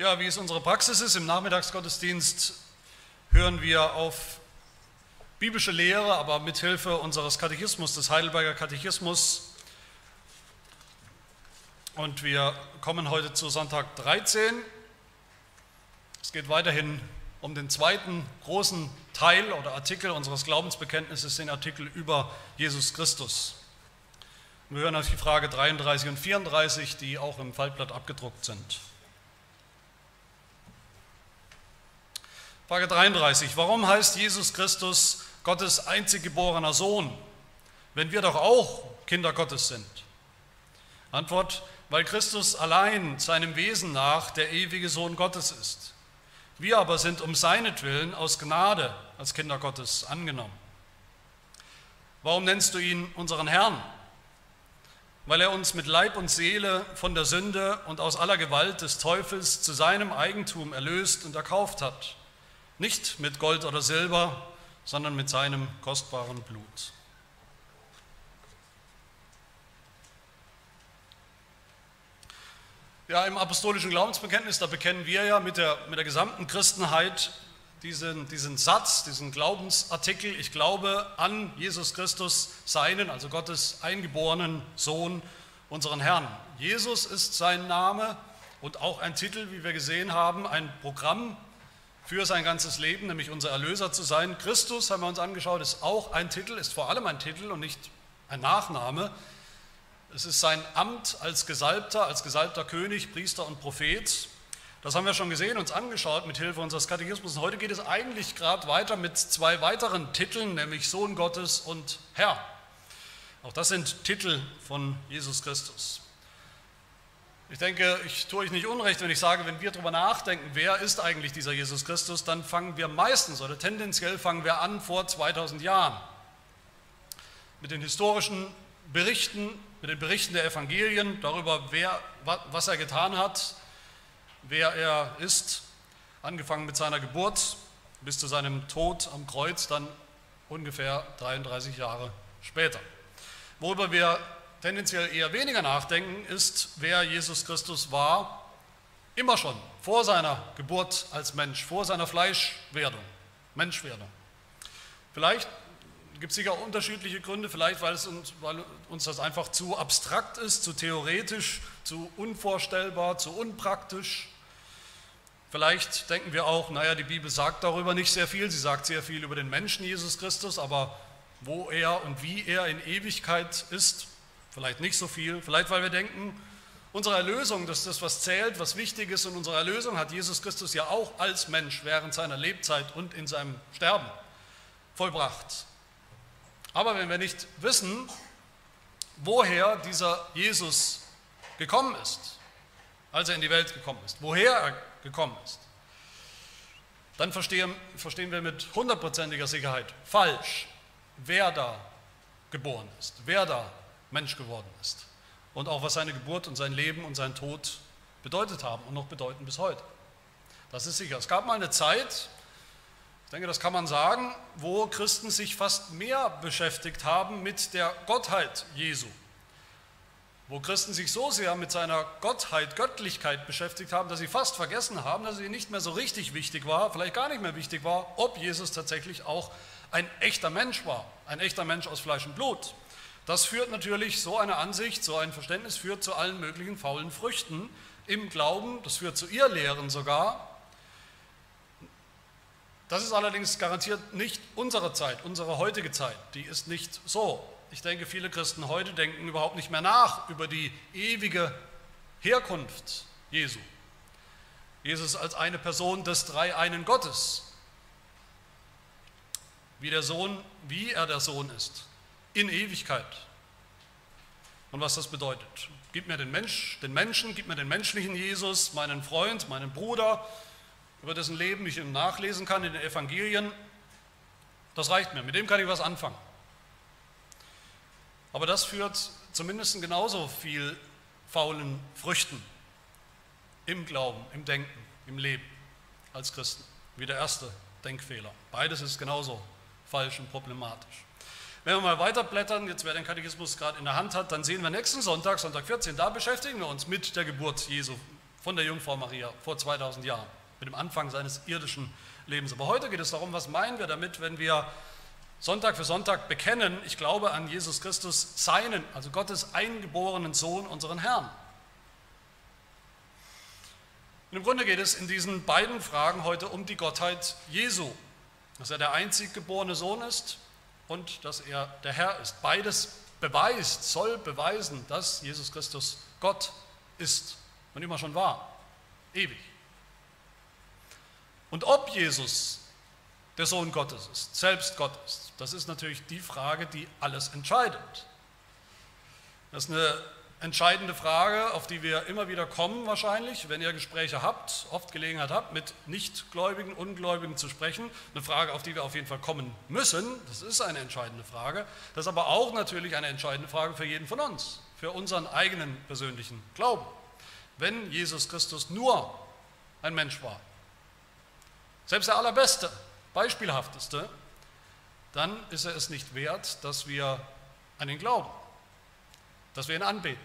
Ja, wie es unsere Praxis ist, im Nachmittagsgottesdienst hören wir auf biblische Lehre, aber mithilfe unseres Katechismus, des Heidelberger Katechismus. Und wir kommen heute zu Sonntag 13. Es geht weiterhin um den zweiten großen Teil oder Artikel unseres Glaubensbekenntnisses, den Artikel über Jesus Christus. Wir hören auf die Frage 33 und 34, die auch im Faltblatt abgedruckt sind. Frage 33. Warum heißt Jesus Christus Gottes einzig geborener Sohn, wenn wir doch auch Kinder Gottes sind? Antwort, weil Christus allein seinem Wesen nach der ewige Sohn Gottes ist. Wir aber sind um seinetwillen aus Gnade als Kinder Gottes angenommen. Warum nennst du ihn unseren Herrn? Weil er uns mit Leib und Seele von der Sünde und aus aller Gewalt des Teufels zu seinem Eigentum erlöst und erkauft hat nicht mit Gold oder Silber, sondern mit seinem kostbaren Blut. Ja, im apostolischen Glaubensbekenntnis, da bekennen wir ja mit der, mit der gesamten Christenheit diesen, diesen Satz, diesen Glaubensartikel, ich glaube an Jesus Christus, seinen, also Gottes eingeborenen Sohn, unseren Herrn. Jesus ist sein Name und auch ein Titel, wie wir gesehen haben, ein Programm für sein ganzes Leben, nämlich unser Erlöser zu sein. Christus, haben wir uns angeschaut, ist auch ein Titel, ist vor allem ein Titel und nicht ein Nachname. Es ist sein Amt als Gesalbter, als gesalbter König, Priester und Prophet. Das haben wir schon gesehen, uns angeschaut mit Hilfe unseres Katechismus. Und heute geht es eigentlich gerade weiter mit zwei weiteren Titeln, nämlich Sohn Gottes und Herr. Auch das sind Titel von Jesus Christus. Ich denke, ich tue euch nicht unrecht, wenn ich sage, wenn wir darüber nachdenken, wer ist eigentlich dieser Jesus Christus, dann fangen wir meistens oder tendenziell fangen wir an vor 2000 Jahren. Mit den historischen Berichten, mit den Berichten der Evangelien darüber, wer, was er getan hat, wer er ist, angefangen mit seiner Geburt bis zu seinem Tod am Kreuz, dann ungefähr 33 Jahre später. Worüber wir tendenziell eher weniger nachdenken, ist, wer Jesus Christus war, immer schon, vor seiner Geburt als Mensch, vor seiner Fleischwerdung, Menschwerdung. Vielleicht gibt es sicher unterschiedliche Gründe, vielleicht weil, es uns, weil uns das einfach zu abstrakt ist, zu theoretisch, zu unvorstellbar, zu unpraktisch. Vielleicht denken wir auch, naja, die Bibel sagt darüber nicht sehr viel, sie sagt sehr viel über den Menschen Jesus Christus, aber wo er und wie er in Ewigkeit ist, Vielleicht nicht so viel, vielleicht weil wir denken, unsere Erlösung, das ist das, was zählt, was wichtig ist. Und unsere Erlösung hat Jesus Christus ja auch als Mensch während seiner Lebzeit und in seinem Sterben vollbracht. Aber wenn wir nicht wissen, woher dieser Jesus gekommen ist, als er in die Welt gekommen ist, woher er gekommen ist, dann verstehen, verstehen wir mit hundertprozentiger Sicherheit falsch, wer da geboren ist, wer da Mensch geworden ist. Und auch was seine Geburt und sein Leben und sein Tod bedeutet haben und noch bedeuten bis heute. Das ist sicher. Es gab mal eine Zeit, ich denke, das kann man sagen, wo Christen sich fast mehr beschäftigt haben mit der Gottheit Jesu. Wo Christen sich so sehr mit seiner Gottheit, Göttlichkeit beschäftigt haben, dass sie fast vergessen haben, dass sie nicht mehr so richtig wichtig war, vielleicht gar nicht mehr wichtig war, ob Jesus tatsächlich auch ein echter Mensch war, ein echter Mensch aus Fleisch und Blut. Das führt natürlich, so eine Ansicht, so ein Verständnis führt zu allen möglichen faulen Früchten im Glauben, das führt zu Irrlehren sogar. Das ist allerdings garantiert nicht unsere Zeit, unsere heutige Zeit, die ist nicht so. Ich denke, viele Christen heute denken überhaupt nicht mehr nach über die ewige Herkunft Jesu. Jesus als eine Person des dreieinen Gottes, wie der Sohn, wie er der Sohn ist in Ewigkeit. Und was das bedeutet. Gib mir den, Mensch, den Menschen, gib mir den menschlichen Jesus, meinen Freund, meinen Bruder, über dessen Leben ich nachlesen kann in den Evangelien. Das reicht mir, mit dem kann ich was anfangen. Aber das führt zumindest genauso viel faulen Früchten im Glauben, im Denken, im Leben als Christen wie der erste Denkfehler. Beides ist genauso falsch und problematisch. Wenn wir mal weiterblättern, jetzt wer den Katechismus gerade in der Hand hat, dann sehen wir nächsten Sonntag, Sonntag 14, da beschäftigen wir uns mit der Geburt Jesu von der Jungfrau Maria vor 2000 Jahren, mit dem Anfang seines irdischen Lebens. Aber heute geht es darum, was meinen wir damit, wenn wir Sonntag für Sonntag bekennen, ich glaube an Jesus Christus, seinen, also Gottes eingeborenen Sohn, unseren Herrn. Und im Grunde geht es in diesen beiden Fragen heute um die Gottheit Jesu, dass er der einzig geborene Sohn ist und dass er der Herr ist. Beides beweist, soll beweisen, dass Jesus Christus Gott ist und immer schon war, ewig. Und ob Jesus der Sohn Gottes ist, selbst Gott ist, das ist natürlich die Frage, die alles entscheidet. Das ist eine entscheidende Frage, auf die wir immer wieder kommen wahrscheinlich, wenn ihr Gespräche habt, oft Gelegenheit habt, mit Nichtgläubigen, Ungläubigen zu sprechen. Eine Frage, auf die wir auf jeden Fall kommen müssen. Das ist eine entscheidende Frage. Das ist aber auch natürlich eine entscheidende Frage für jeden von uns, für unseren eigenen persönlichen Glauben. Wenn Jesus Christus nur ein Mensch war, selbst der allerbeste, beispielhafteste, dann ist er es nicht wert, dass wir an ihn glauben, dass wir ihn anbeten.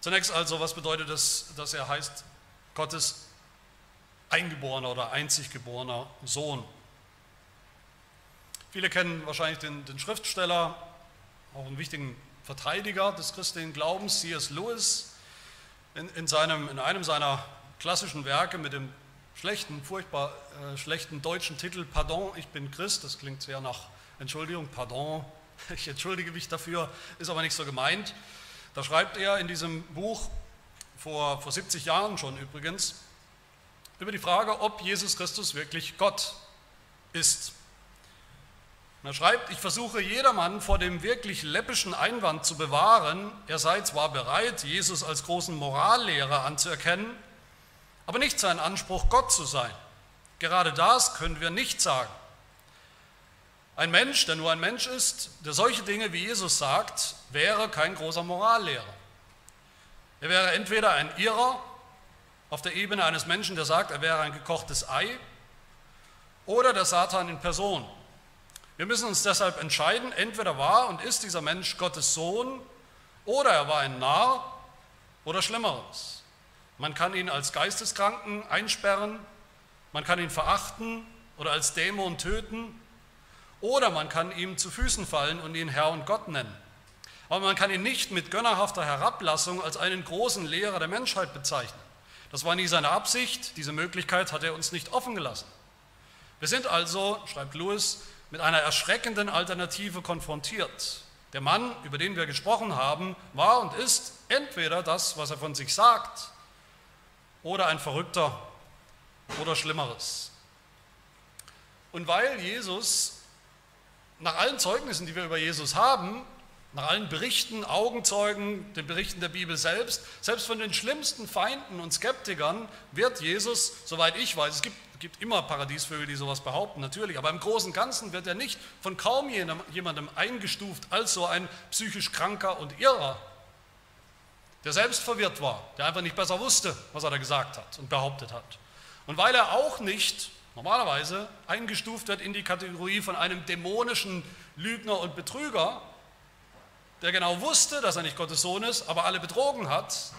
Zunächst also, was bedeutet es, dass er heißt Gottes eingeborener oder einzig geborener Sohn? Viele kennen wahrscheinlich den, den Schriftsteller, auch einen wichtigen Verteidiger des christlichen Glaubens, C.S. Lewis, in, in, seinem, in einem seiner klassischen Werke mit dem schlechten, furchtbar äh, schlechten deutschen Titel Pardon, ich bin Christ, das klingt sehr nach Entschuldigung, Pardon, ich entschuldige mich dafür, ist aber nicht so gemeint. Da schreibt er in diesem Buch, vor, vor 70 Jahren schon übrigens, über die Frage, ob Jesus Christus wirklich Gott ist. Und er schreibt, ich versuche jedermann vor dem wirklich läppischen Einwand zu bewahren, er sei zwar bereit, Jesus als großen Morallehrer anzuerkennen, aber nicht sein Anspruch, Gott zu sein. Gerade das können wir nicht sagen. Ein Mensch, der nur ein Mensch ist, der solche Dinge wie Jesus sagt, wäre kein großer Morallehrer. Er wäre entweder ein Irrer auf der Ebene eines Menschen, der sagt, er wäre ein gekochtes Ei, oder der Satan in Person. Wir müssen uns deshalb entscheiden, entweder war und ist dieser Mensch Gottes Sohn, oder er war ein Narr oder Schlimmeres. Man kann ihn als Geisteskranken einsperren, man kann ihn verachten oder als Dämon töten, oder man kann ihm zu Füßen fallen und ihn Herr und Gott nennen. Aber man kann ihn nicht mit gönnerhafter Herablassung als einen großen Lehrer der Menschheit bezeichnen. Das war nie seine Absicht, diese Möglichkeit hat er uns nicht offen gelassen. Wir sind also, schreibt Lewis, mit einer erschreckenden Alternative konfrontiert. Der Mann, über den wir gesprochen haben, war und ist entweder das, was er von sich sagt, oder ein Verrückter oder Schlimmeres. Und weil Jesus nach allen Zeugnissen, die wir über Jesus haben, nach allen Berichten, Augenzeugen, den Berichten der Bibel selbst, selbst von den schlimmsten Feinden und Skeptikern wird Jesus, soweit ich weiß, es gibt, gibt immer Paradiesvögel, die sowas behaupten, natürlich, aber im Großen und Ganzen wird er nicht von kaum jemandem eingestuft als so ein psychisch Kranker und Irrer, der selbst verwirrt war, der einfach nicht besser wusste, was er da gesagt hat und behauptet hat. Und weil er auch nicht normalerweise eingestuft wird in die Kategorie von einem dämonischen Lügner und Betrüger, der genau wusste, dass er nicht Gottes Sohn ist, aber alle betrogen hat.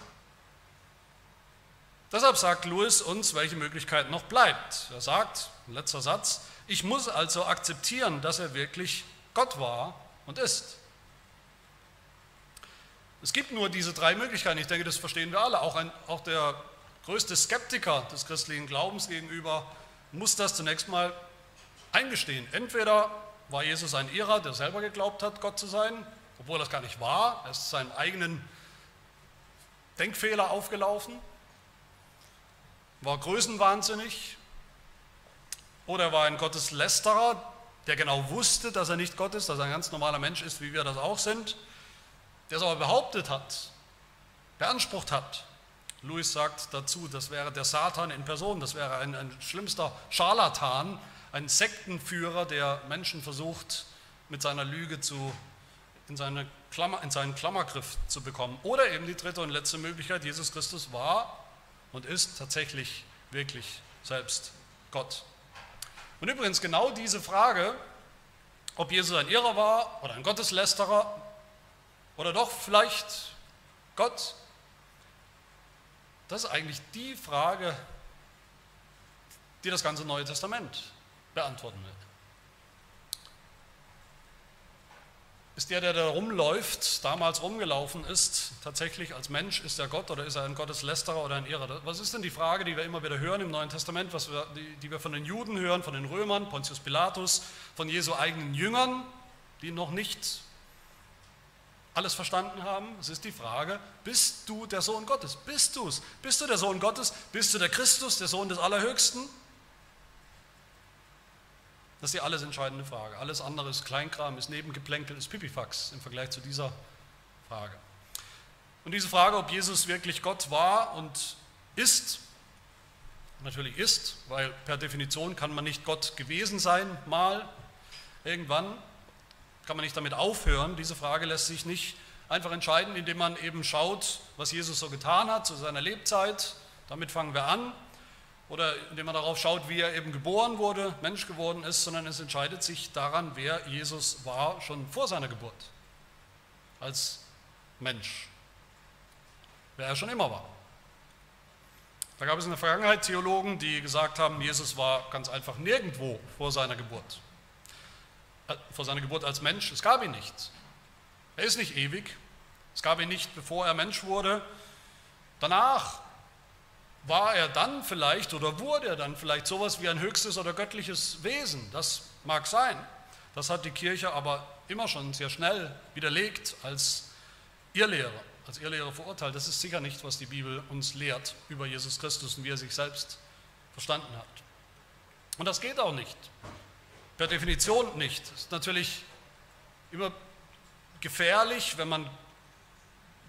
Deshalb sagt Louis uns, welche Möglichkeit noch bleibt. Er sagt, letzter Satz, ich muss also akzeptieren, dass er wirklich Gott war und ist. Es gibt nur diese drei Möglichkeiten. Ich denke, das verstehen wir alle. Auch, ein, auch der größte Skeptiker des christlichen Glaubens gegenüber muss das zunächst mal eingestehen. Entweder war Jesus ein Irrer, der selber geglaubt hat, Gott zu sein, obwohl das gar nicht war. Er ist seinen eigenen Denkfehler aufgelaufen, war größenwahnsinnig, oder er war ein Gotteslästerer, der genau wusste, dass er nicht Gott ist, dass er ein ganz normaler Mensch ist, wie wir das auch sind, der es aber behauptet hat, beansprucht hat, Louis sagt dazu, das wäre der Satan in Person, das wäre ein, ein schlimmster Scharlatan, ein Sektenführer, der Menschen versucht, mit seiner Lüge zu, in, seine Klammer, in seinen Klammergriff zu bekommen. Oder eben die dritte und letzte Möglichkeit, Jesus Christus war und ist tatsächlich wirklich selbst Gott. Und übrigens genau diese Frage, ob Jesus ein Irrer war oder ein Gotteslästerer oder doch vielleicht Gott, Das ist eigentlich die Frage, die das ganze Neue Testament beantworten will. Ist der, der da rumläuft, damals rumgelaufen ist, tatsächlich als Mensch, ist er Gott oder ist er ein Gotteslästerer oder ein Irrer? Was ist denn die Frage, die wir immer wieder hören im Neuen Testament, was wir, die, die wir von den Juden hören, von den Römern, Pontius Pilatus, von Jesu eigenen Jüngern, die noch nicht alles verstanden haben? Es ist die Frage, bist du der Sohn Gottes? Bist du es? Bist du der Sohn Gottes? Bist du der Christus, der Sohn des Allerhöchsten? Das ist die alles entscheidende Frage. Alles andere ist Kleinkram, ist Nebengeplänkel, ist Pipifax im Vergleich zu dieser Frage. Und diese Frage, ob Jesus wirklich Gott war und ist, natürlich ist, weil per Definition kann man nicht Gott gewesen sein, mal, irgendwann, kann man nicht damit aufhören. Diese Frage lässt sich nicht einfach entscheiden, indem man eben schaut, was Jesus so getan hat zu seiner Lebzeit. Damit fangen wir an oder indem man darauf schaut, wie er eben geboren wurde, Mensch geworden ist, sondern es entscheidet sich daran, wer Jesus war schon vor seiner Geburt als Mensch, wer er schon immer war. Da gab es in der Vergangenheit Theologen, die gesagt haben, Jesus war ganz einfach nirgendwo vor seiner Geburt. Äh, vor seiner Geburt als Mensch, es gab ihn nicht. Er ist nicht ewig. Es gab ihn nicht, bevor er Mensch wurde. Danach war er dann vielleicht oder wurde er dann vielleicht sowas wie ein höchstes oder göttliches Wesen. Das mag sein. Das hat die Kirche aber immer schon sehr schnell widerlegt als Irrlehre, als Irrlehre verurteilt. Das ist sicher nicht, was die Bibel uns lehrt über Jesus Christus und wie er sich selbst verstanden hat. Und das geht auch nicht. Per Definition nicht. Es ist natürlich immer gefährlich, wenn man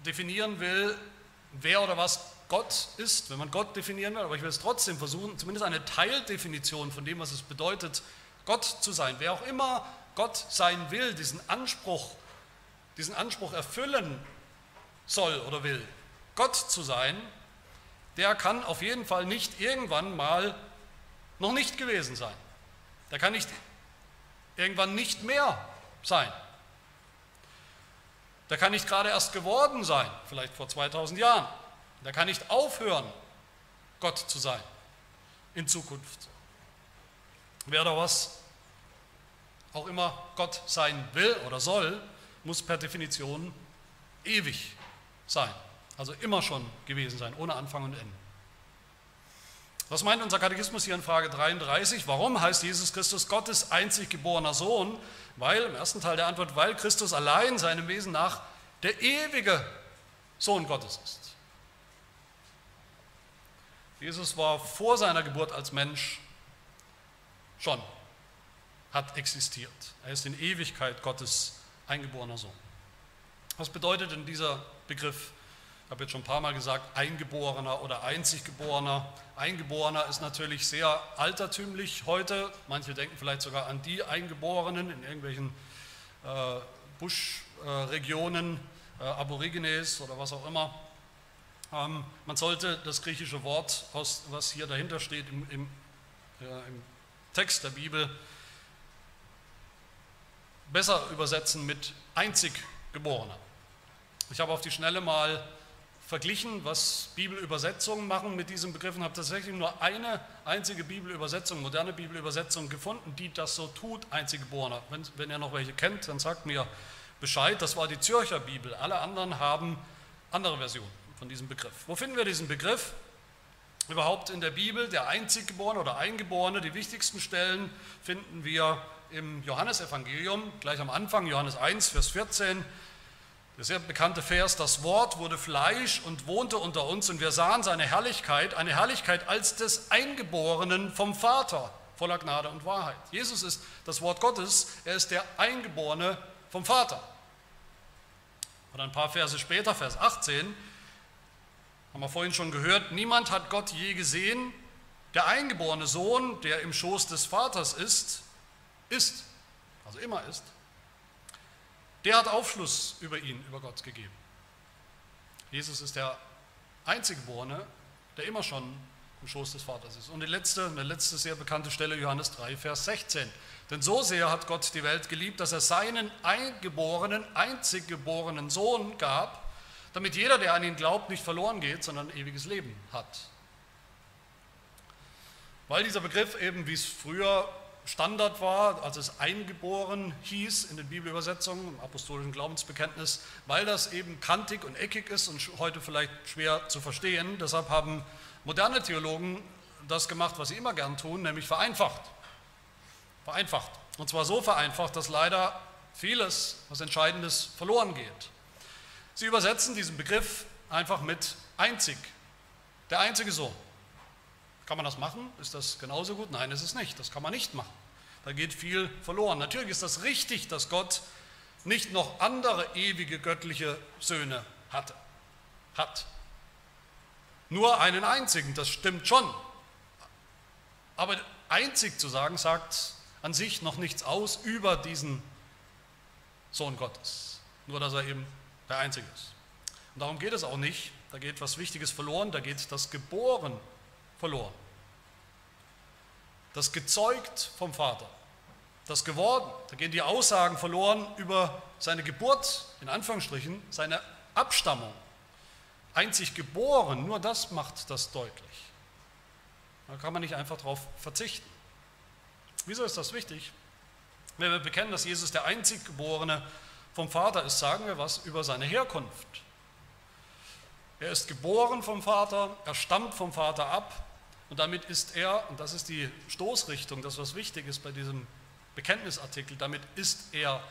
definieren will, wer oder was Gott ist, wenn man Gott definieren will, aber ich will es trotzdem versuchen, zumindest eine Teildefinition von dem, was es bedeutet, Gott zu sein. Wer auch immer Gott sein will, diesen Anspruch, diesen Anspruch erfüllen soll oder will, Gott zu sein, der kann auf jeden Fall nicht irgendwann mal noch nicht gewesen sein. Der kann nicht irgendwann nicht mehr sein. Der kann nicht gerade erst geworden sein, vielleicht vor 2000 Jahren. Und er kann nicht aufhören, Gott zu sein in Zukunft. Wer oder was auch immer Gott sein will oder soll, muss per Definition ewig sein. Also immer schon gewesen sein, ohne Anfang und Ende. Was meint unser Katechismus hier in Frage 33? Warum heißt Jesus Christus Gottes einzig geborener Sohn? Weil, im ersten Teil der Antwort, weil Christus allein seinem Wesen nach der ewige Sohn Gottes ist. Jesus war vor seiner Geburt als Mensch schon, hat existiert. Er ist in Ewigkeit Gottes eingeborener Sohn. Was bedeutet denn dieser Begriff? Ich habe jetzt schon ein paar Mal gesagt, Eingeborener oder Einziggeborener. Eingeborener ist natürlich sehr altertümlich heute. Manche denken vielleicht sogar an die Eingeborenen in irgendwelchen äh, Buschregionen, äh, Aborigines oder was auch immer. Ähm, man sollte das griechische Wort, was hier dahinter steht im, im, im Text der Bibel, besser übersetzen mit einzig Geborener. Ich habe auf die Schnelle mal verglichen, was Bibelübersetzungen machen mit diesem Begriff und habe tatsächlich nur eine einzige Bibelübersetzung, moderne Bibelübersetzung gefunden, die das so tut, einzig Geborener. Wenn, wenn ihr noch welche kennt, dann sagt mir Bescheid. Das war die Zürcher Bibel. Alle anderen haben andere Versionen von diesem Begriff. Wo finden wir diesen Begriff? Überhaupt in der Bibel, der Einziggeborene oder Eingeborene, die wichtigsten Stellen finden wir im Johannesevangelium, gleich am Anfang, Johannes 1, Vers 14. Der sehr bekannte Vers, das Wort wurde Fleisch und wohnte unter uns und wir sahen seine Herrlichkeit, eine Herrlichkeit als des Eingeborenen vom Vater, voller Gnade und Wahrheit. Jesus ist das Wort Gottes, er ist der Eingeborene vom Vater. Und ein paar Verse später, Vers 18, haben wir vorhin schon gehört, niemand hat Gott je gesehen. Der eingeborene Sohn, der im Schoß des Vaters ist, ist, also immer ist, der hat Aufschluss über ihn, über Gott gegeben. Jesus ist der Einziggeborene, der immer schon im Schoß des Vaters ist. Und die letzte, eine letzte sehr bekannte Stelle, Johannes 3, Vers 16. Denn so sehr hat Gott die Welt geliebt, dass er seinen eingeborenen, einziggeborenen Sohn gab, damit jeder, der an ihn glaubt, nicht verloren geht, sondern ewiges Leben hat. Weil dieser Begriff eben, wie es früher Standard war, als es eingeboren hieß in den Bibelübersetzungen, im apostolischen Glaubensbekenntnis, weil das eben kantig und eckig ist und heute vielleicht schwer zu verstehen. Deshalb haben moderne Theologen das gemacht, was sie immer gern tun, nämlich vereinfacht. Vereinfacht. Und zwar so vereinfacht, dass leider vieles, was Entscheidendes, verloren geht. Sie übersetzen diesen Begriff einfach mit einzig, der einzige Sohn. Kann man das machen? Ist das genauso gut? Nein, ist es nicht. Das kann man nicht machen. Da geht viel verloren. Natürlich ist das richtig, dass Gott nicht noch andere ewige göttliche Söhne hatte, hat. Nur einen einzigen, das stimmt schon. Aber einzig zu sagen, sagt an sich noch nichts aus über diesen Sohn Gottes. Nur, dass er eben der Einzige ist. Und darum geht es auch nicht. Da geht was Wichtiges verloren, da geht das Geboren verloren. Das gezeugt vom Vater, das geworden. Da gehen die Aussagen verloren über seine Geburt, in Anführungsstrichen, seine Abstammung. Einzig geboren, nur das macht das deutlich. Da kann man nicht einfach darauf verzichten. Wieso ist das wichtig? Wenn wir bekennen, dass Jesus der einzig Geborene vom Vater ist, sagen wir was über seine Herkunft. Er ist geboren vom Vater, er stammt vom Vater ab und damit ist er, und das ist die Stoßrichtung, das was wichtig ist bei diesem Bekenntnisartikel, damit ist er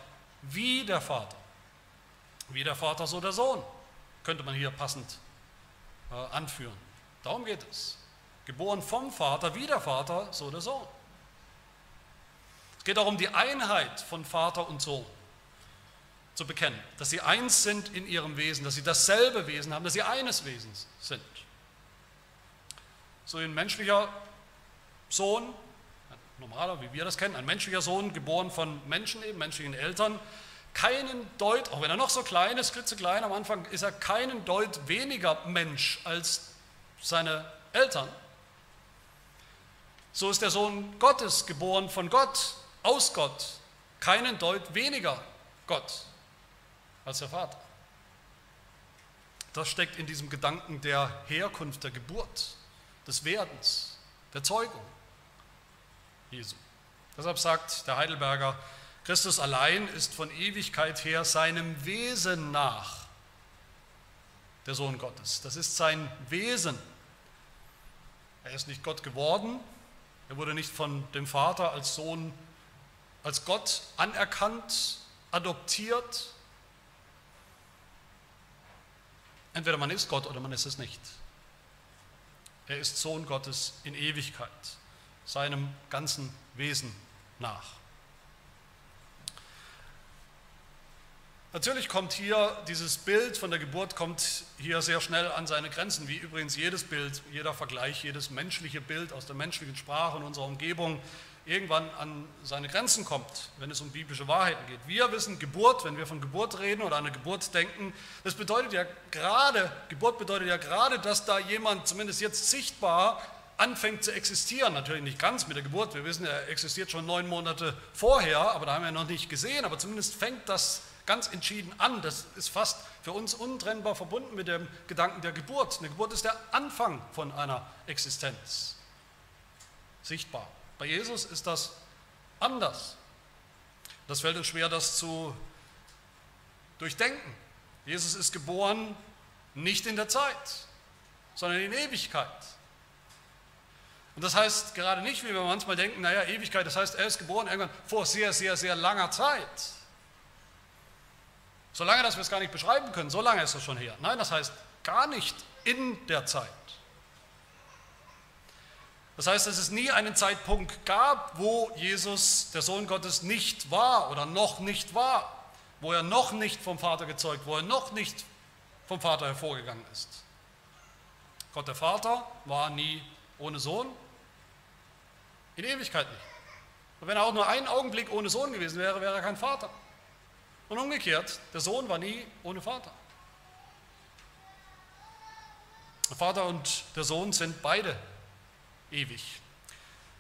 wie der Vater. Wie der Vater, so der Sohn, könnte man hier passend äh, anführen. Darum geht es. Geboren vom Vater, wie der Vater, so der Sohn. Es geht darum, die Einheit von Vater und Sohn zu bekennen, dass sie eins sind in ihrem Wesen, dass sie dasselbe Wesen haben, dass sie eines Wesens sind. So ein menschlicher Sohn, normaler, wie wir das kennen, ein menschlicher Sohn, geboren von Menschen, eben menschlichen Eltern, keinen Deut, auch wenn er noch so klein ist, klitzeklein am Anfang, ist er keinen Deut weniger Mensch als seine Eltern. So ist der Sohn Gottes geboren von Gott, aus Gott, keinen Deut weniger Gott als der Vater. Das steckt in diesem Gedanken der Herkunft, der Geburt, des Werdens, der Zeugung Jesu. Deshalb sagt der Heidelberger, Christus allein ist von Ewigkeit her seinem Wesen nach der Sohn Gottes. Das ist sein Wesen. Er ist nicht Gott geworden, er wurde nicht von dem Vater als Sohn, als Gott anerkannt, adoptiert, Entweder man ist Gott oder man ist es nicht. Er ist Sohn Gottes in Ewigkeit, seinem ganzen Wesen nach. Natürlich kommt hier dieses Bild von der Geburt kommt hier sehr schnell an seine Grenzen, wie übrigens jedes Bild, jeder Vergleich, jedes menschliche Bild aus der menschlichen Sprache und unserer Umgebung irgendwann an seine Grenzen kommt, wenn es um biblische Wahrheiten geht. Wir wissen, Geburt, wenn wir von Geburt reden oder an eine Geburt denken, das bedeutet ja gerade, Geburt bedeutet ja gerade, dass da jemand zumindest jetzt sichtbar anfängt zu existieren. Natürlich nicht ganz mit der Geburt, wir wissen, er existiert schon neun Monate vorher, aber da haben wir noch nicht gesehen, aber zumindest fängt das ganz entschieden an. Das ist fast für uns untrennbar verbunden mit dem Gedanken der Geburt. Eine Geburt ist der Anfang von einer Existenz. Sichtbar. Bei Jesus ist das anders. Das fällt uns schwer, das zu durchdenken. Jesus ist geboren nicht in der Zeit, sondern in Ewigkeit. Und das heißt gerade nicht, wie wir manchmal denken, naja, Ewigkeit, das heißt, er ist geboren irgendwann vor sehr, sehr, sehr langer Zeit. So lange, dass wir es gar nicht beschreiben können, so lange ist das schon her. Nein, das heißt gar nicht in der Zeit. Das heißt, dass es nie einen Zeitpunkt gab, wo Jesus, der Sohn Gottes, nicht war oder noch nicht war, wo er noch nicht vom Vater gezeugt, wo er noch nicht vom Vater hervorgegangen ist. Gott der Vater war nie ohne Sohn, in Ewigkeit nicht. Und wenn er auch nur einen Augenblick ohne Sohn gewesen wäre, wäre er kein Vater. Und umgekehrt, der Sohn war nie ohne Vater. Der Vater und der Sohn sind beide ewig.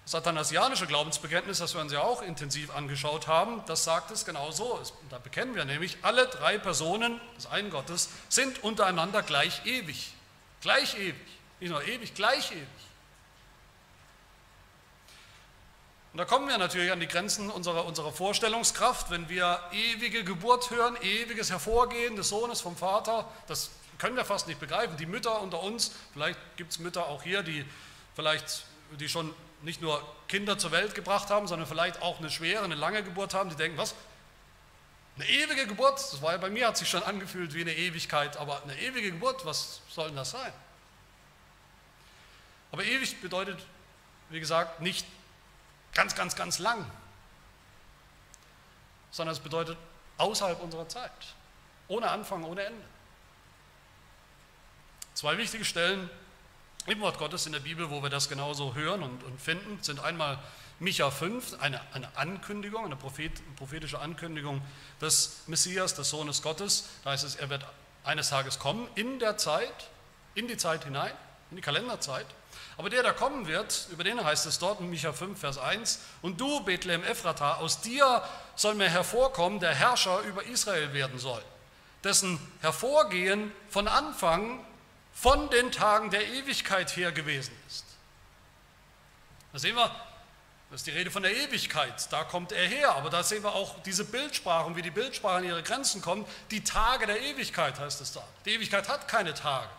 Das athanasianische Glaubensbekenntnis, das wir uns ja auch intensiv angeschaut haben, das sagt es genau so. Da bekennen wir nämlich, alle drei Personen des einen Gottes sind untereinander gleich ewig. Gleich ewig. Nicht nur ewig, gleich ewig. Und da kommen wir natürlich an die Grenzen unserer, unserer Vorstellungskraft, wenn wir ewige Geburt hören, ewiges Hervorgehen des Sohnes vom Vater. Das können wir fast nicht begreifen. Die Mütter unter uns, vielleicht gibt es Mütter auch hier, die vielleicht, die schon nicht nur Kinder zur Welt gebracht haben, sondern vielleicht auch eine schwere, eine lange Geburt haben, die denken, was? Eine ewige Geburt, das war ja bei mir, hat sich schon angefühlt wie eine Ewigkeit, aber eine ewige Geburt, was soll denn das sein? Aber ewig bedeutet, wie gesagt, nicht ganz, ganz, ganz lang, sondern es bedeutet außerhalb unserer Zeit, ohne Anfang, ohne Ende. Zwei wichtige Stellen im Wort Gottes in der Bibel, wo wir das genauso hören und, und finden, sind einmal Micha 5, eine, eine Ankündigung, eine Prophet, prophetische Ankündigung des Messias, des Sohnes Gottes. Da heißt es, er wird eines Tages kommen, in der Zeit, in die Zeit hinein, in die Kalenderzeit. Aber der, der kommen wird, über den heißt es dort in Micha 5, Vers 1, und du, Bethlehem Ephrata, aus dir soll mir hervorkommen, der Herrscher über Israel werden soll, dessen Hervorgehen von Anfang von den Tagen der Ewigkeit her gewesen ist. Da sehen wir, das ist die Rede von der Ewigkeit, da kommt er her, aber da sehen wir auch diese Bildsprache und wie die Bildsprache an ihre Grenzen kommt. Die Tage der Ewigkeit heißt es da. Die Ewigkeit hat keine Tage.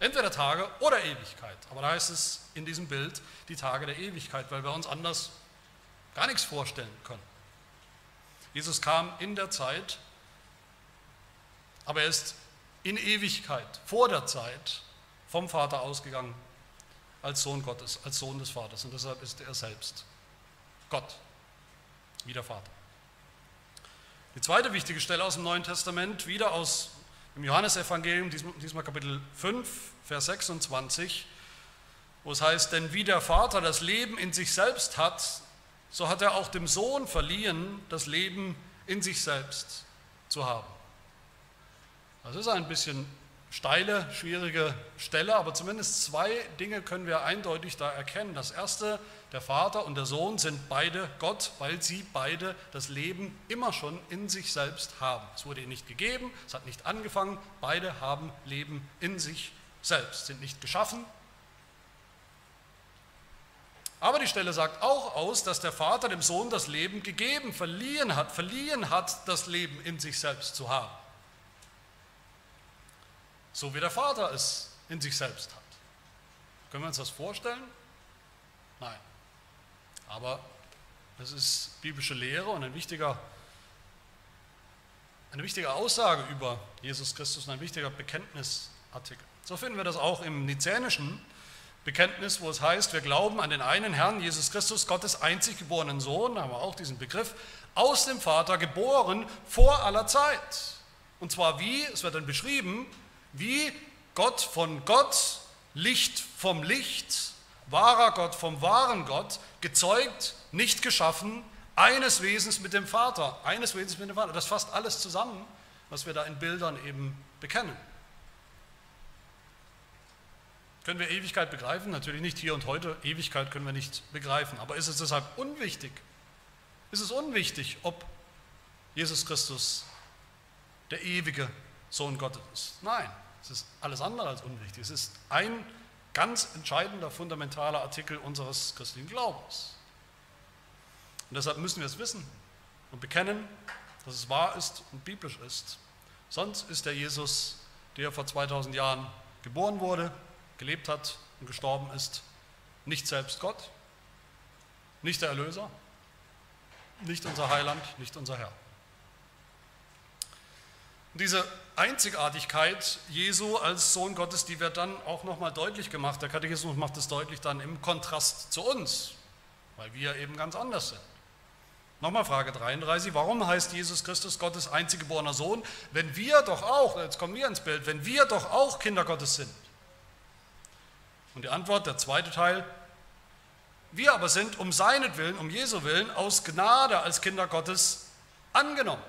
Entweder Tage oder Ewigkeit. Aber da heißt es in diesem Bild die Tage der Ewigkeit, weil wir uns anders gar nichts vorstellen können. Jesus kam in der Zeit, aber er ist in Ewigkeit, vor der Zeit, vom Vater ausgegangen als Sohn Gottes, als Sohn des Vaters. Und deshalb ist er selbst Gott, wie der Vater. Die zweite wichtige Stelle aus dem Neuen Testament, wieder aus im Johannesevangelium, diesmal Kapitel 5, Vers 26, wo es heißt, denn wie der Vater das Leben in sich selbst hat, so hat er auch dem Sohn verliehen, das Leben in sich selbst zu haben. Das ist ein bisschen steile, schwierige Stelle, aber zumindest zwei Dinge können wir eindeutig da erkennen. Das erste, der Vater und der Sohn sind beide Gott, weil sie beide das Leben immer schon in sich selbst haben. Es wurde ihnen nicht gegeben, es hat nicht angefangen, beide haben Leben in sich selbst, sind nicht geschaffen. Aber die Stelle sagt auch aus, dass der Vater dem Sohn das Leben gegeben, verliehen hat, verliehen hat, das Leben in sich selbst zu haben so wie der Vater es in sich selbst hat. Können wir uns das vorstellen? Nein. Aber es ist biblische Lehre und ein wichtiger, eine wichtige Aussage über Jesus Christus und ein wichtiger Bekenntnisartikel. So finden wir das auch im nizänischen Bekenntnis, wo es heißt, wir glauben an den einen Herrn, Jesus Christus, Gottes einzig geborenen Sohn, da haben wir auch diesen Begriff, aus dem Vater geboren vor aller Zeit. Und zwar wie, es wird dann beschrieben, wie Gott von Gott, Licht vom Licht, wahrer Gott vom wahren Gott, gezeugt, nicht geschaffen, eines Wesens mit dem Vater, eines Wesens mit dem Vater. Das fasst alles zusammen, was wir da in Bildern eben bekennen. Können wir Ewigkeit begreifen? Natürlich nicht hier und heute. Ewigkeit können wir nicht begreifen. Aber ist es deshalb unwichtig? Ist es unwichtig, ob Jesus Christus der ewige Sohn Gottes ist. Nein, es ist alles andere als unwichtig. Es ist ein ganz entscheidender, fundamentaler Artikel unseres christlichen Glaubens. Und deshalb müssen wir es wissen und bekennen, dass es wahr ist und biblisch ist. Sonst ist der Jesus, der vor 2000 Jahren geboren wurde, gelebt hat und gestorben ist, nicht selbst Gott, nicht der Erlöser, nicht unser Heiland, nicht unser Herr. Diese Einzigartigkeit Jesu als Sohn Gottes, die wird dann auch nochmal deutlich gemacht. Der Katechismus macht es deutlich dann im Kontrast zu uns, weil wir eben ganz anders sind. Nochmal Frage 33, warum heißt Jesus Christus Gottes einziggeborener Sohn, wenn wir doch auch, jetzt kommen wir ins Bild, wenn wir doch auch Kinder Gottes sind? Und die Antwort, der zweite Teil, wir aber sind um seinetwillen, um Jesu Willen, aus Gnade als Kinder Gottes angenommen.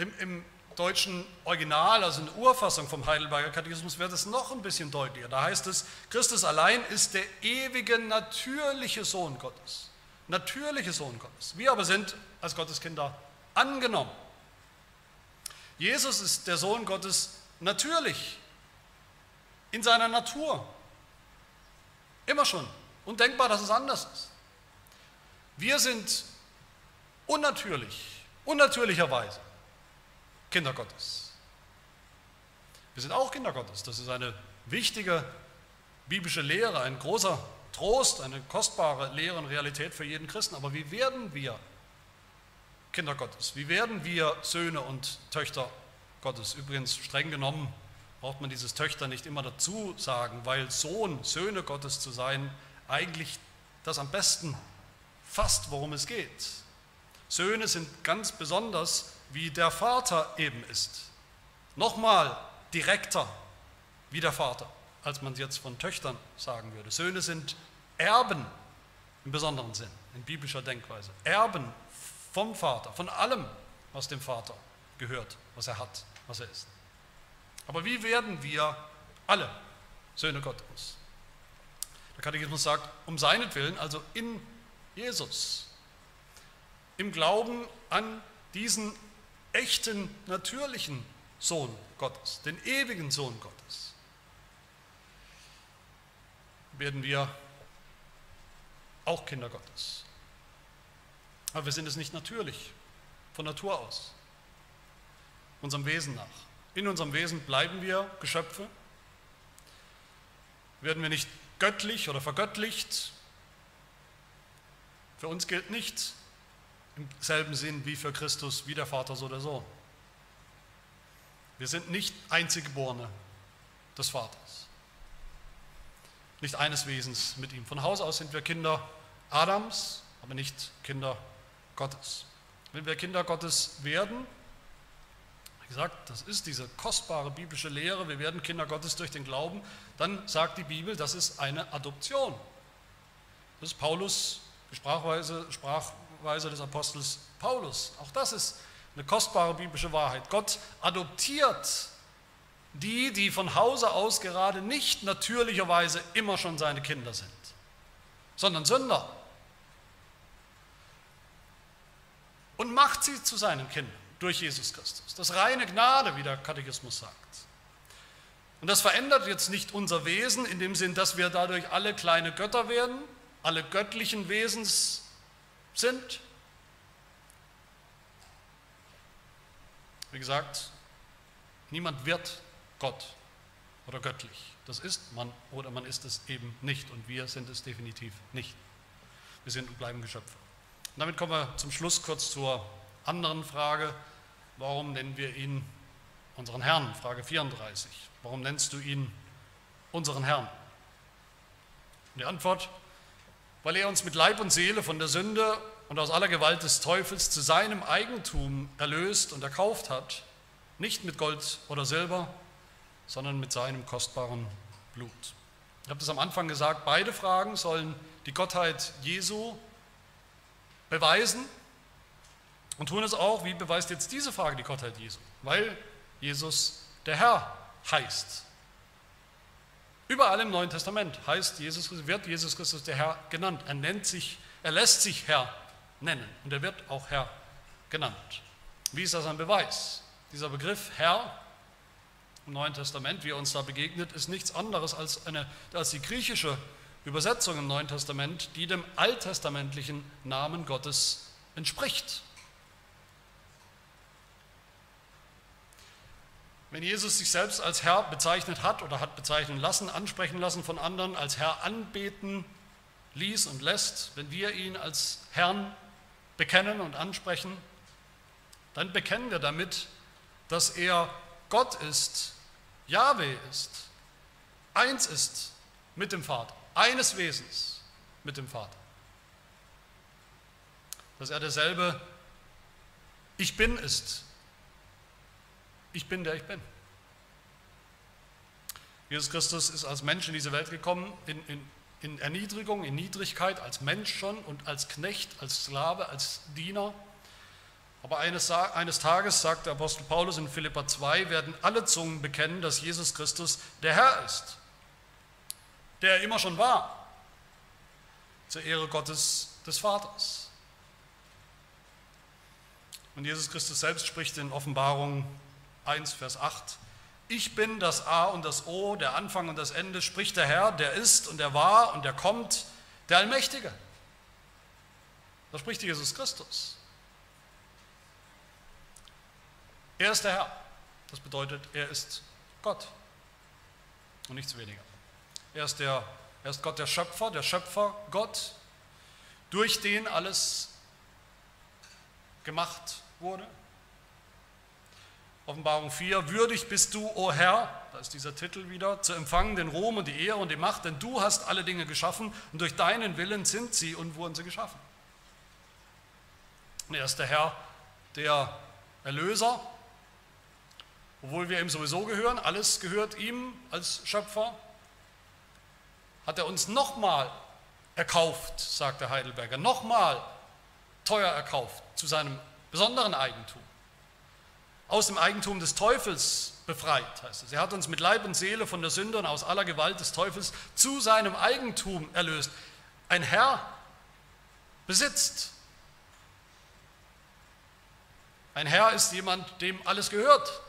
Im, Im, deutschen Original, also in der Urfassung vom Heidelberger Katechismus, wird es noch ein bisschen deutlicher. Da heißt es, Christus allein ist der ewige, natürliche Sohn Gottes. Natürliche Sohn Gottes. Wir aber sind als Gotteskinder angenommen. Jesus ist der Sohn Gottes natürlich, in seiner Natur. Immer schon. Undenkbar, dass es anders ist. Wir sind unnatürlich, unnatürlicherweise Kinder Gottes. Wir sind auch Kinder Gottes. Das ist eine wichtige biblische Lehre, ein großer Trost, eine kostbare Lehre und Realität für jeden Christen. Aber wie werden wir Kinder Gottes? Wie werden wir Söhne und Töchter Gottes? Übrigens, streng genommen, braucht man dieses Töchter nicht immer dazu sagen, weil Sohn, Söhne Gottes zu sein, eigentlich das am besten fasst, worum es geht. Söhne sind ganz besonders wie der Vater eben ist. Nochmal direkter wie der Vater, als man es jetzt von Töchtern sagen würde. Söhne sind Erben im besonderen Sinn, in biblischer Denkweise. Erben vom Vater, von allem, was dem Vater gehört, was er hat, was er ist. Aber wie werden wir alle Söhne Gottes? Der Katechismus sagt, um seinetwillen, also in Jesus, im Glauben an diesen echten, natürlichen Sohn Gottes, den ewigen Sohn Gottes, werden wir auch Kinder Gottes. Aber wir sind es nicht natürlich, von Natur aus, unserem Wesen nach. In unserem Wesen bleiben wir Geschöpfe, werden wir nicht göttlich oder vergöttlicht. Für uns gilt nicht, im selben Sinn wie für Christus, wie der Vater, so der Sohn. Wir sind nicht Einziggeborene des Vaters, nicht eines Wesens mit ihm. Von Haus aus sind wir Kinder Adams, aber nicht Kinder Gottes. Wenn wir Kinder Gottes werden, wie gesagt, das ist diese kostbare biblische Lehre, wir werden Kinder Gottes durch den Glauben, dann sagt die Bibel, das ist eine Adoption. Das ist Paulus, die Sprachweise, Sprach, Weise des Apostels Paulus. Auch das ist eine kostbare biblische Wahrheit. Gott adoptiert die, die von Hause aus gerade nicht natürlicherweise immer schon seine Kinder sind, sondern Sünder. Und macht sie zu seinen Kindern durch Jesus Christus. Das reine Gnade, wie der Katechismus sagt. Und das verändert jetzt nicht unser Wesen in dem Sinn, dass wir dadurch alle kleine Götter werden, alle göttlichen Wesens sind. Wie gesagt, niemand wird Gott oder göttlich. Das ist man oder man ist es eben nicht und wir sind es definitiv nicht. Wir sind und bleiben Geschöpfe. Und damit kommen wir zum Schluss kurz zur anderen Frage. Warum nennen wir ihn unseren Herrn? Frage 34. Warum nennst du ihn unseren Herrn? Und die Antwort, weil er uns mit Leib und Seele von der Sünde und aus aller Gewalt des Teufels zu seinem Eigentum erlöst und erkauft hat, nicht mit Gold oder Silber, sondern mit seinem kostbaren Blut. Ich habe das am Anfang gesagt, beide Fragen sollen die Gottheit Jesu beweisen und tun es auch, wie beweist jetzt diese Frage die Gottheit Jesu? Weil Jesus der Herr heißt. Überall im Neuen Testament heißt Jesus, wird Jesus Christus der Herr genannt. Er nennt sich, er lässt sich Herr nennen und er wird auch Herr genannt. Wie ist das ein Beweis? Dieser Begriff Herr im Neuen Testament, wie er uns da begegnet, ist nichts anderes als, eine, als die griechische Übersetzung im Neuen Testament, die dem alttestamentlichen Namen Gottes entspricht. Wenn Jesus sich selbst als Herr bezeichnet hat oder hat bezeichnen lassen, ansprechen lassen von anderen, als Herr anbeten ließ und lässt, wenn wir ihn als Herrn bekennen und ansprechen, dann bekennen wir damit, dass er Gott ist, Yahweh ist, eins ist mit dem Vater, eines Wesens mit dem Vater. Dass er derselbe Ich bin ist ich bin der ich bin. Jesus Christus ist als Mensch in diese Welt gekommen, in, in, in Erniedrigung, in Niedrigkeit, als Mensch schon und als Knecht, als Sklave, als Diener. Aber eines, eines Tages, sagt der Apostel Paulus in Philippa 2, werden alle Zungen bekennen, dass Jesus Christus der Herr ist, der er immer schon war, zur Ehre Gottes des Vaters. Und Jesus Christus selbst spricht in Offenbarung 1, Vers 8, ich bin das A und das O, der Anfang und das Ende, spricht der Herr, der ist und der war und der kommt, der Allmächtige. Da spricht Jesus Christus. Er ist der Herr. Das bedeutet, er ist Gott und nichts weniger. Er ist, der, er ist Gott der Schöpfer, der Schöpfer Gott, durch den alles gemacht wurde. Offenbarung 4, würdig bist du, o Herr, da ist dieser Titel wieder, zu empfangen den Ruhm und die Ehre und die Macht, denn du hast alle Dinge geschaffen und durch deinen Willen sind sie und wurden sie geschaffen. Und er ist der Herr, der Erlöser, obwohl wir ihm sowieso gehören, alles gehört ihm als Schöpfer, hat er uns nochmal erkauft, sagt der Heidelberger, nochmal teuer erkauft zu seinem besonderen Eigentum. Aus dem Eigentum des Teufels befreit, heißt es. Er hat uns mit Leib und Seele von der Sünde und aus aller Gewalt des Teufels zu seinem Eigentum erlöst. Ein Herr besitzt. Ein Herr ist jemand, dem alles gehört,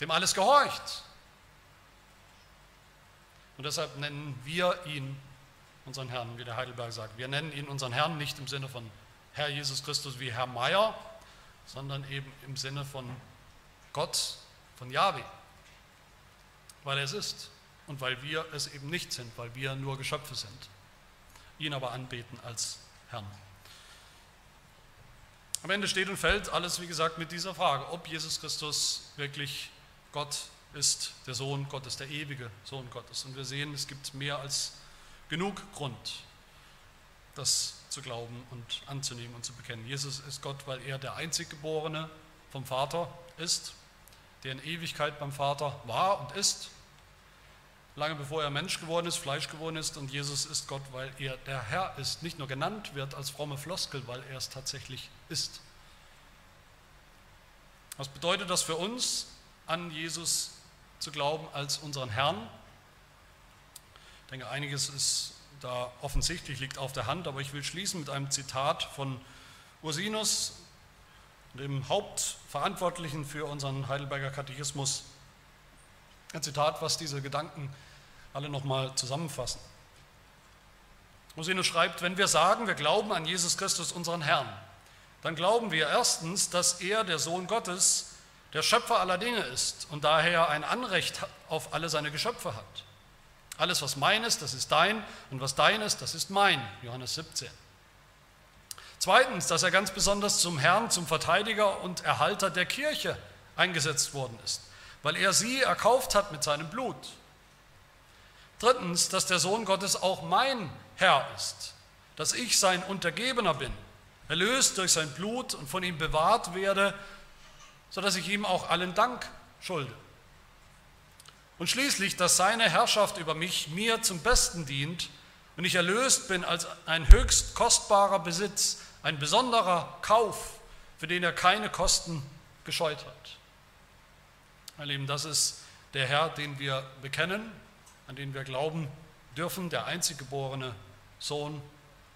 dem alles gehorcht. Und deshalb nennen wir ihn unseren Herrn, wie der Heidelberg sagt. Wir nennen ihn unseren Herrn nicht im Sinne von Herr Jesus Christus wie Herr Meier, sondern eben im Sinne von Gott, von Yahweh, weil er es ist und weil wir es eben nicht sind, weil wir nur Geschöpfe sind, ihn aber anbeten als Herrn. Am Ende steht und fällt alles, wie gesagt, mit dieser Frage, ob Jesus Christus wirklich Gott ist, der Sohn Gottes, der ewige Sohn Gottes. Und wir sehen, es gibt mehr als genug Grund, das zu glauben und anzunehmen und zu bekennen. Jesus ist Gott, weil er der Einziggeborene vom Vater ist, der in Ewigkeit beim Vater war und ist, lange bevor er Mensch geworden ist, Fleisch geworden ist. Und Jesus ist Gott, weil er der Herr ist, nicht nur genannt wird als fromme Floskel, weil er es tatsächlich ist. Was bedeutet das für uns, an Jesus zu glauben als unseren Herrn? Ich denke, einiges ist da offensichtlich liegt auf der Hand, aber ich will schließen mit einem Zitat von Ursinus, dem Hauptverantwortlichen für unseren Heidelberger Katechismus. Ein Zitat, was diese Gedanken alle nochmal zusammenfassen. Ursinus schreibt, wenn wir sagen, wir glauben an Jesus Christus, unseren Herrn, dann glauben wir erstens, dass er, der Sohn Gottes, der Schöpfer aller Dinge ist und daher ein Anrecht auf alle seine Geschöpfe hat. Alles, was mein ist, das ist dein und was dein ist, das ist mein. Johannes 17. Zweitens, dass er ganz besonders zum Herrn, zum Verteidiger und Erhalter der Kirche eingesetzt worden ist, weil er sie erkauft hat mit seinem Blut. Drittens, dass der Sohn Gottes auch mein Herr ist, dass ich sein Untergebener bin, erlöst durch sein Blut und von ihm bewahrt werde, sodass ich ihm auch allen Dank schulde. Und schließlich, dass seine Herrschaft über mich mir zum Besten dient und ich erlöst bin als ein höchst kostbarer Besitz, ein besonderer Kauf, für den er keine Kosten gescheut hat. Meine Lieben, das ist der Herr, den wir bekennen, an den wir glauben dürfen, der einzig geborene Sohn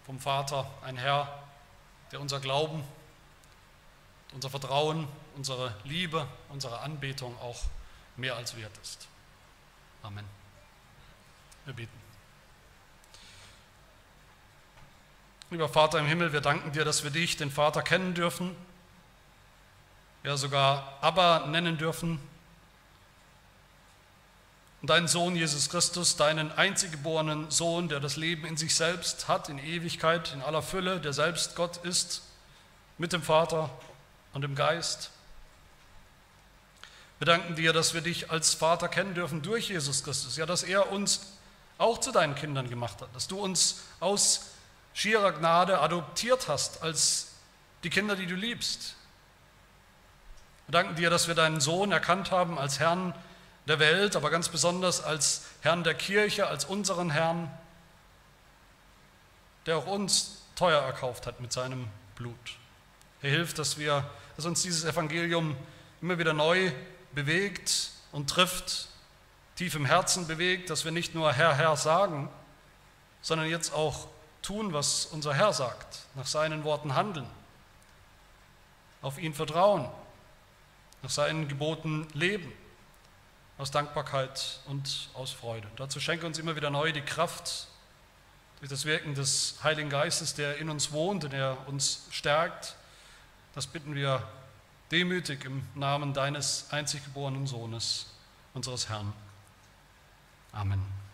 vom Vater, ein Herr, der unser Glauben, unser Vertrauen, unsere Liebe, unsere Anbetung auch mehr als wert ist. Amen. Wir beten. Lieber Vater im Himmel, wir danken dir, dass wir dich, den Vater, kennen dürfen, ja sogar Abba nennen dürfen. Und deinen Sohn Jesus Christus, deinen einziggeborenen Sohn, der das Leben in sich selbst hat, in Ewigkeit, in aller Fülle, der selbst Gott ist, mit dem Vater und dem Geist. Wir danken dir, dass wir dich als Vater kennen dürfen durch Jesus Christus. Ja, dass er uns auch zu deinen Kindern gemacht hat, dass du uns aus schierer Gnade adoptiert hast als die Kinder, die du liebst. Wir danken dir, dass wir deinen Sohn erkannt haben als Herrn der Welt, aber ganz besonders als Herrn der Kirche, als unseren Herrn, der auch uns teuer erkauft hat mit seinem Blut. Herr, hilf, dass, wir, dass uns dieses Evangelium immer wieder neu bewegt und trifft, tief im Herzen bewegt, dass wir nicht nur Herr, Herr sagen, sondern jetzt auch tun, was unser Herr sagt, nach seinen Worten handeln, auf ihn vertrauen, nach seinen Geboten leben, aus Dankbarkeit und aus Freude. dazu schenke uns immer wieder neu die Kraft durch das Wirken des Heiligen Geistes, der in uns wohnt und der uns stärkt. Das bitten wir demütig im Namen deines einzig geborenen Sohnes, unseres Herrn. Amen.